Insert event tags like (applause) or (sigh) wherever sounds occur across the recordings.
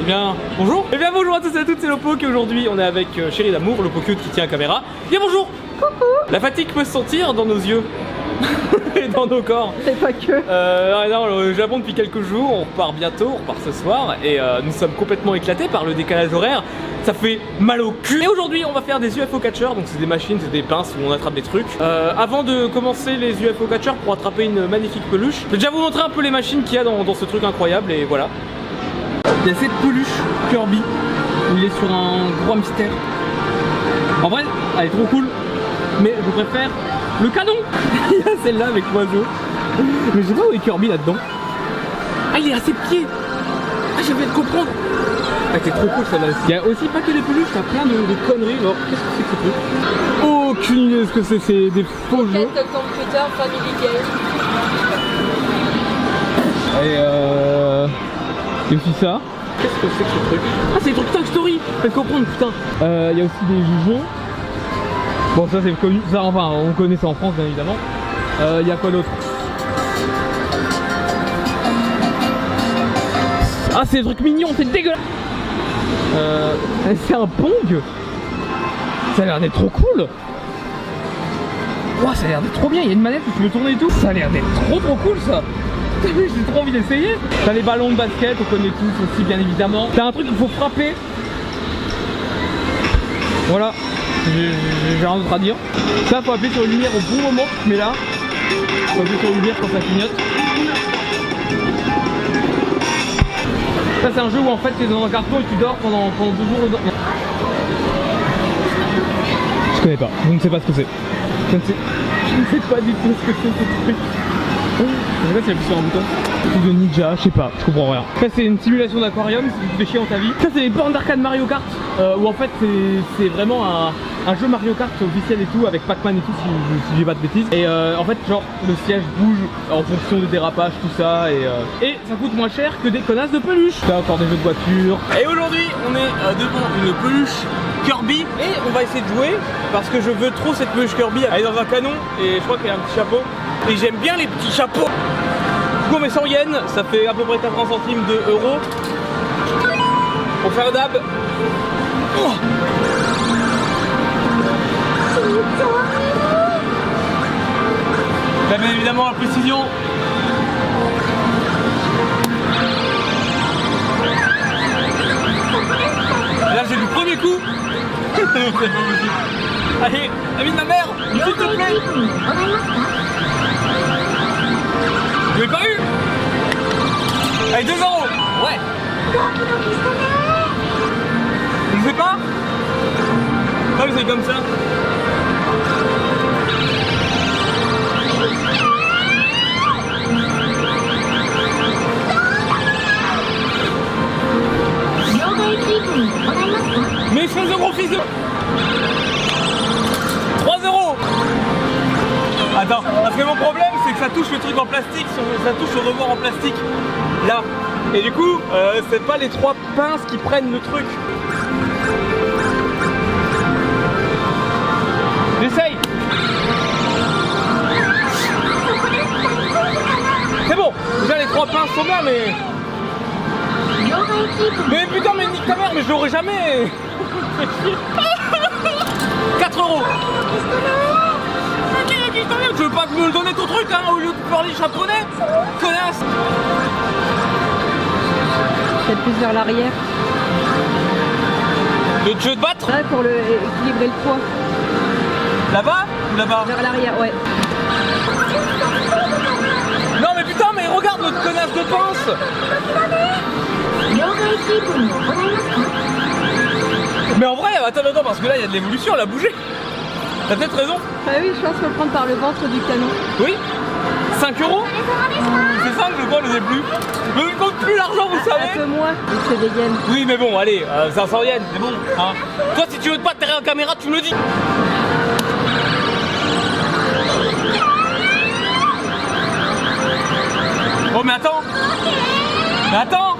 Eh bien, bonjour Eh bien, bonjour à tous et à toutes, c'est Lopo qui aujourd'hui on est avec euh, Chéri d'amour, Lopo Cute qui tient la caméra. Bien bonjour Coucou La fatigue peut se sentir dans nos yeux (laughs) et dans nos corps. C'est pas que. Euh, non, non, au Japon depuis quelques jours, on repart bientôt, on repart ce soir et euh, nous sommes complètement éclatés par le décalage horaire. Ça fait mal au cul. Et aujourd'hui, on va faire des UFO catchers, donc c'est des machines, c'est des pinces où on attrape des trucs. Euh, avant de commencer les UFO catchers pour attraper une magnifique peluche, je vais déjà vous montrer un peu les machines qu'il y a dans, dans ce truc incroyable et voilà. Il y a cette peluche Kirby où il est sur un gros mystère. En vrai, elle est trop cool, mais je préfère le canon. (laughs) il y a celle-là avec l'oiseau. Mais je sais pas où est Kirby là-dedans. Ah, il est à ses pieds. Ah, viens de comprendre. Ah, c'est trop cool celle-là. Il y a aussi pas que des peluches, il y a plein de, de conneries. Alors, qu'est-ce que c'est que ce truc? Aucune idée de ce que c'est, c'est des faux jeux. Computer Family Game. Il y a aussi ça. Qu'est-ce que c'est que ce truc Ah, c'est des trucs Toy Story Faites comprendre, putain Euh, il y a aussi des joujoux. Bon, ça c'est connu. Ça, enfin, on connaît ça en France, bien évidemment. Euh, il y a quoi d'autre Ah, c'est des trucs mignons, c'est dégueulasse Euh. C'est un Pong Ça a l'air d'être trop cool Ouah, ça a l'air d'être trop bien, il y a une manette où tu peux tourner et tout. Ça a l'air d'être trop trop cool ça (laughs) J'ai trop envie d'essayer. T'as les ballons de basket, on connaît tous aussi bien évidemment. T'as un truc qu'il faut frapper. Voilà, j'ai rien d'autre à dire. Ça, faut appuyer sur une lumière au bon moment, mets là. Faut appuyer sur une lumière quand ça clignote. Ça, c'est un jeu où en fait t'es dans un carton et tu dors pendant, pendant deux jours. dedans. Je connais pas, je ne sais pas ce que c'est. Je je ne sais pas du tout ce que c'est ce truc. Je sais pas si appuie sur un bouton. Truc de ninja, je sais pas, je comprends rien. Ça c'est une simulation d'aquarium, si tu te fais chier dans ta vie. Ça c'est les bornes d'arcade Mario Kart, euh, où en fait c'est- c'est vraiment un, un jeu Mario Kart officiel et tout, avec Pac-Man et tout, si, si j'ai pas de bêtises. Et euh, en fait, genre, le siège bouge en fonction des dérapages, tout ça, et, euh, et ça coûte moins cher que des connasses de peluche. T'as encore des jeux de voiture. Et aujourd'hui, on est euh, devant une peluche Kirby, et on va essayer de jouer, parce que je veux trop cette peluche Kirby. Elle est dans un canon, et je crois qu'elle a un petit chapeau. Et j'aime bien les petits chapeaux. Du on met 100 yens, ça fait à peu près 80 centimes de euros. On fait un dab. Oh. Là, bien évidemment, la précision. Là, j'ai le premier coup. (laughs) Allez, ami de ma mère. Je l'ai pas eu. Allez, 2 euros. Ouais. Je sais pas? Ah, mais c'est comme ça. Et du coup, euh, c'est pas les trois pinces qui prennent le truc. J'essaye. C'est bon, déjà les trois pinces sont bien mais... Mais putain mais nique ta mère, mais je l'aurais jamais. (laughs) 4 euros. Ok, tu veux pas me le donner ton truc hein, au lieu de parler japonais Connasse Peut-être plus vers l'arrière. Le jeu de battre Ouais, pour le, équilibrer le poids. Là-bas ou là-bas Vers l'arrière, ouais. Non mais putain mais regarde notre connasse de pince Mais en vrai, attends, attends, parce que là il y a de l'évolution, elle a bougé T'as peut-être raison Ah oui, je pense le prendre par le ventre du canon. Oui 5 euros Que je vois le début Je ne compte plus l'argent, vous Un savez peu moins, c'est des yens. Oui, mais bon, allez, euh, 500 yens, c'est bon. Hein. Toi, si tu veux pas te terrer en caméra, tu me le dis. Oh, mais attends Mais attends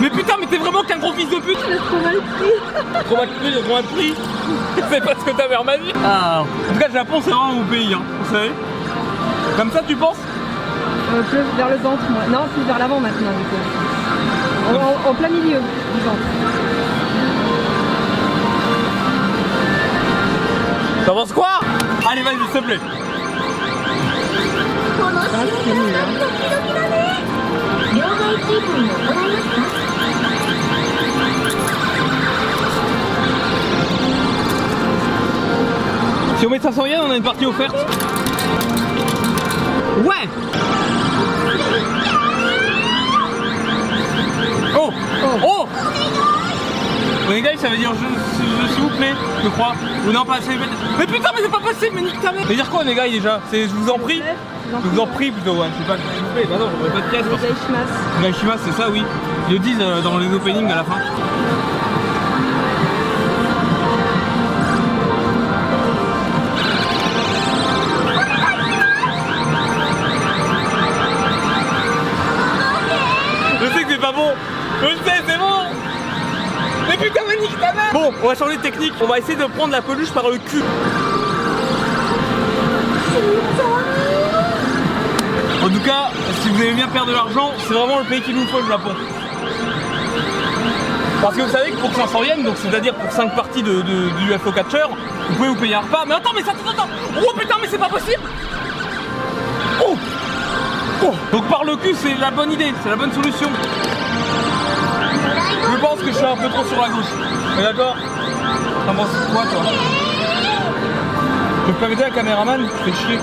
Mais putain, mais t'es vraiment qu'un gros fils de pute J'ai trop mal pris. Trop mal pris, j'ai trop mal pris (laughs) C'est pas ce que ta mère m'a dit Ah En tout cas, le Japon, c'est vraiment mon pays, hein, vous savez Comme ça, tu penses Euh, vers le ventre, moi. Non, plus vers l'avant maintenant, du coup. En, en- en plein milieu du ventre. T'en penses quoi Allez, vas-y, s'il te plaît. Ah, c'est nul, hein. Si on met 500 yens, on a une partie offerte. Ouais Oh Oh Onegai, ça veut dire je, je- s'il vous plaît, je crois. Ou non, pas assez. Mais putain, mais c'est pas possible, mais nique ta mère Ça veut dire quoi, Onegai déjà? C'est je vous en prie Je vous en prie plutôt, ouais. C'est pas s'il vous plaît. Bah non, j'aurais pas de. Gaishima, c'est ça, oui. Ils le disent euh, dans les openings à la fin. C'est pas bon. Je sais, c'est bon. Mais putain, mais nique ta. Bon, on va changer de technique. On va essayer de prendre la peluche par le cul. En tout cas, si vous aimez bien perdre de l'argent, c'est vraiment le pays qu'il nous faut, le Japon. Parce que vous savez que pour 500 yens, donc c'est-à-dire pour 5 parties de, de- du UFO Catcher, vous pouvez vous payer un repas. Mais attends, mais ça, attends, attends Oh putain, mais c'est pas possible Donc par le cul, c'est la bonne idée, c'est la bonne solution. Je pense que je suis un peu trop sur la gauche. Mais d'accord T'en penses quoi, toi? Je peux pas m'aider caméraman Fais chier.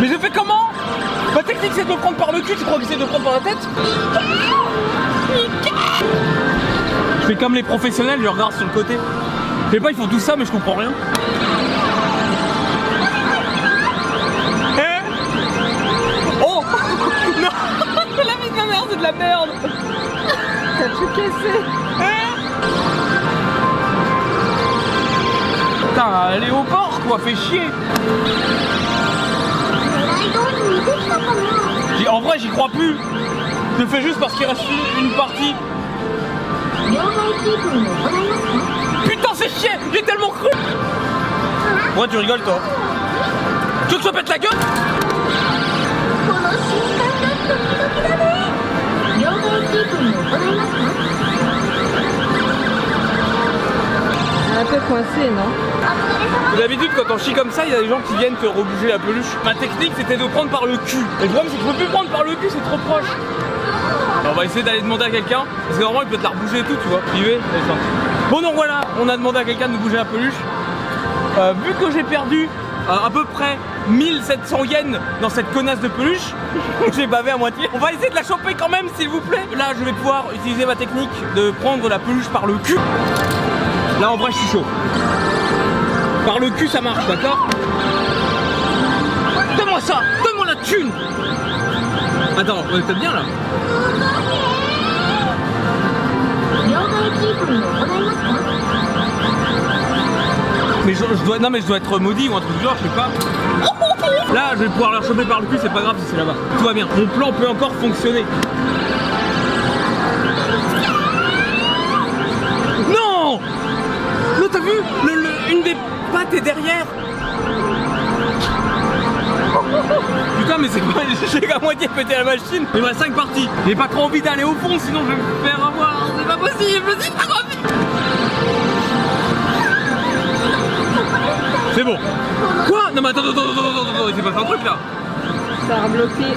Mais je fais comment? Ma technique c'est de le prendre par le cul, tu crois que c'est de prendre par la tête? Je fais comme les professionnels, je regarde sur le côté. Je sais pas, ils font tout ça mais je comprends rien. C'est de la merde. (laughs) T'as tout cassé. Putain, allez au port quoi, fais chier. En vrai j'y crois plus. Je le fais juste parce qu'il reste une partie. Putain c'est chier J'ai tellement cru. Pourquoi tu rigoles toi. Tu veux que je te pète la gueule? Un peu coincé, non D'habitude quand on chie comme ça, il y a des gens qui viennent te rebouger la peluche. Ma technique c'était de prendre par le cul. Et le problème c'est que je peux plus prendre par le cul, c'est trop proche. Alors, on va essayer d'aller demander à quelqu'un, parce que normalement il peut te la rebouger et tout, tu vois. Attends. Bon donc voilà, on a demandé à quelqu'un de nous bouger la peluche. Euh, vu que j'ai perdu à peu près 1700 yens dans cette connasse de peluche, (laughs) j'ai bavé à moitié. On va essayer de la choper quand même s'il vous plaît. Là je vais pouvoir utiliser ma technique de prendre la peluche par le cul. Là en vrai je suis chaud. Par le cul ça marche, d'accord? Donne-moi ça Donne-moi la thune Attends, on est bien là Mais je, dois, non mais je dois être maudit ou un truc du genre, je sais pas. Là, je vais pouvoir la choper par le cul, c'est pas grave si c'est là-bas. Tout va bien. Mon plan peut encore fonctionner. Non Non, t'as vu? Une des pattes est derrière. Putain, mais c'est quoi? (laughs) J'ai qu'à moitié pété la machine. Il me reste 5 parties. J'ai pas trop envie d'aller au fond, sinon je vais me faire avoir. C'est pas possible, c'est pas trop bon. Quoi? Non, mais attends, attends, attends, attends, attends, il s'est passé un truc là. Ça a rebloqué.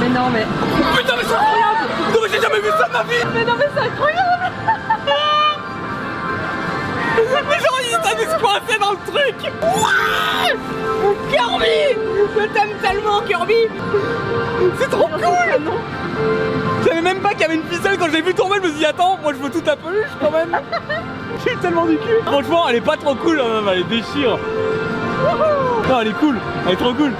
Mais non, mais. Putain, mais c'est incroyable! Non, mais j'ai jamais vu ça de ma vie! Mais non, mais c'est incroyable! Mais genre, il s'est coincé dans le truc! Ouais Kirby! Je t'aime tellement, Kirby! C'est trop cool même pas qu'il y avait une ficelle quand je l'ai vu tomber, je me suis dit attends, moi je veux tout ta peluche quand même. (laughs) J'ai eu tellement du cul. Franchement, elle est pas trop cool, hein, même, elle déchire. Non, elle est cool, elle est trop cool.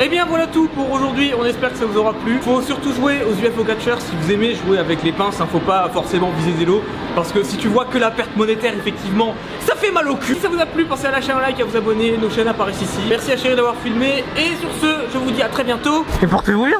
Et Eh bien voilà tout pour aujourd'hui, on espère que ça vous aura plu. Faut surtout jouer aux UFO Catchers. Si vous aimez jouer avec les pinces, hein, faut pas forcément viser des lots. Parce que si tu vois que la perte monétaire, effectivement, ça fait mal au cul. Si ça vous a plu, pensez à lâcher un like, à vous abonner, nos chaînes apparaissent ici. Merci à Chéri d'avoir filmé, et sur ce, je vous dis à très bientôt. Et portez-vous bien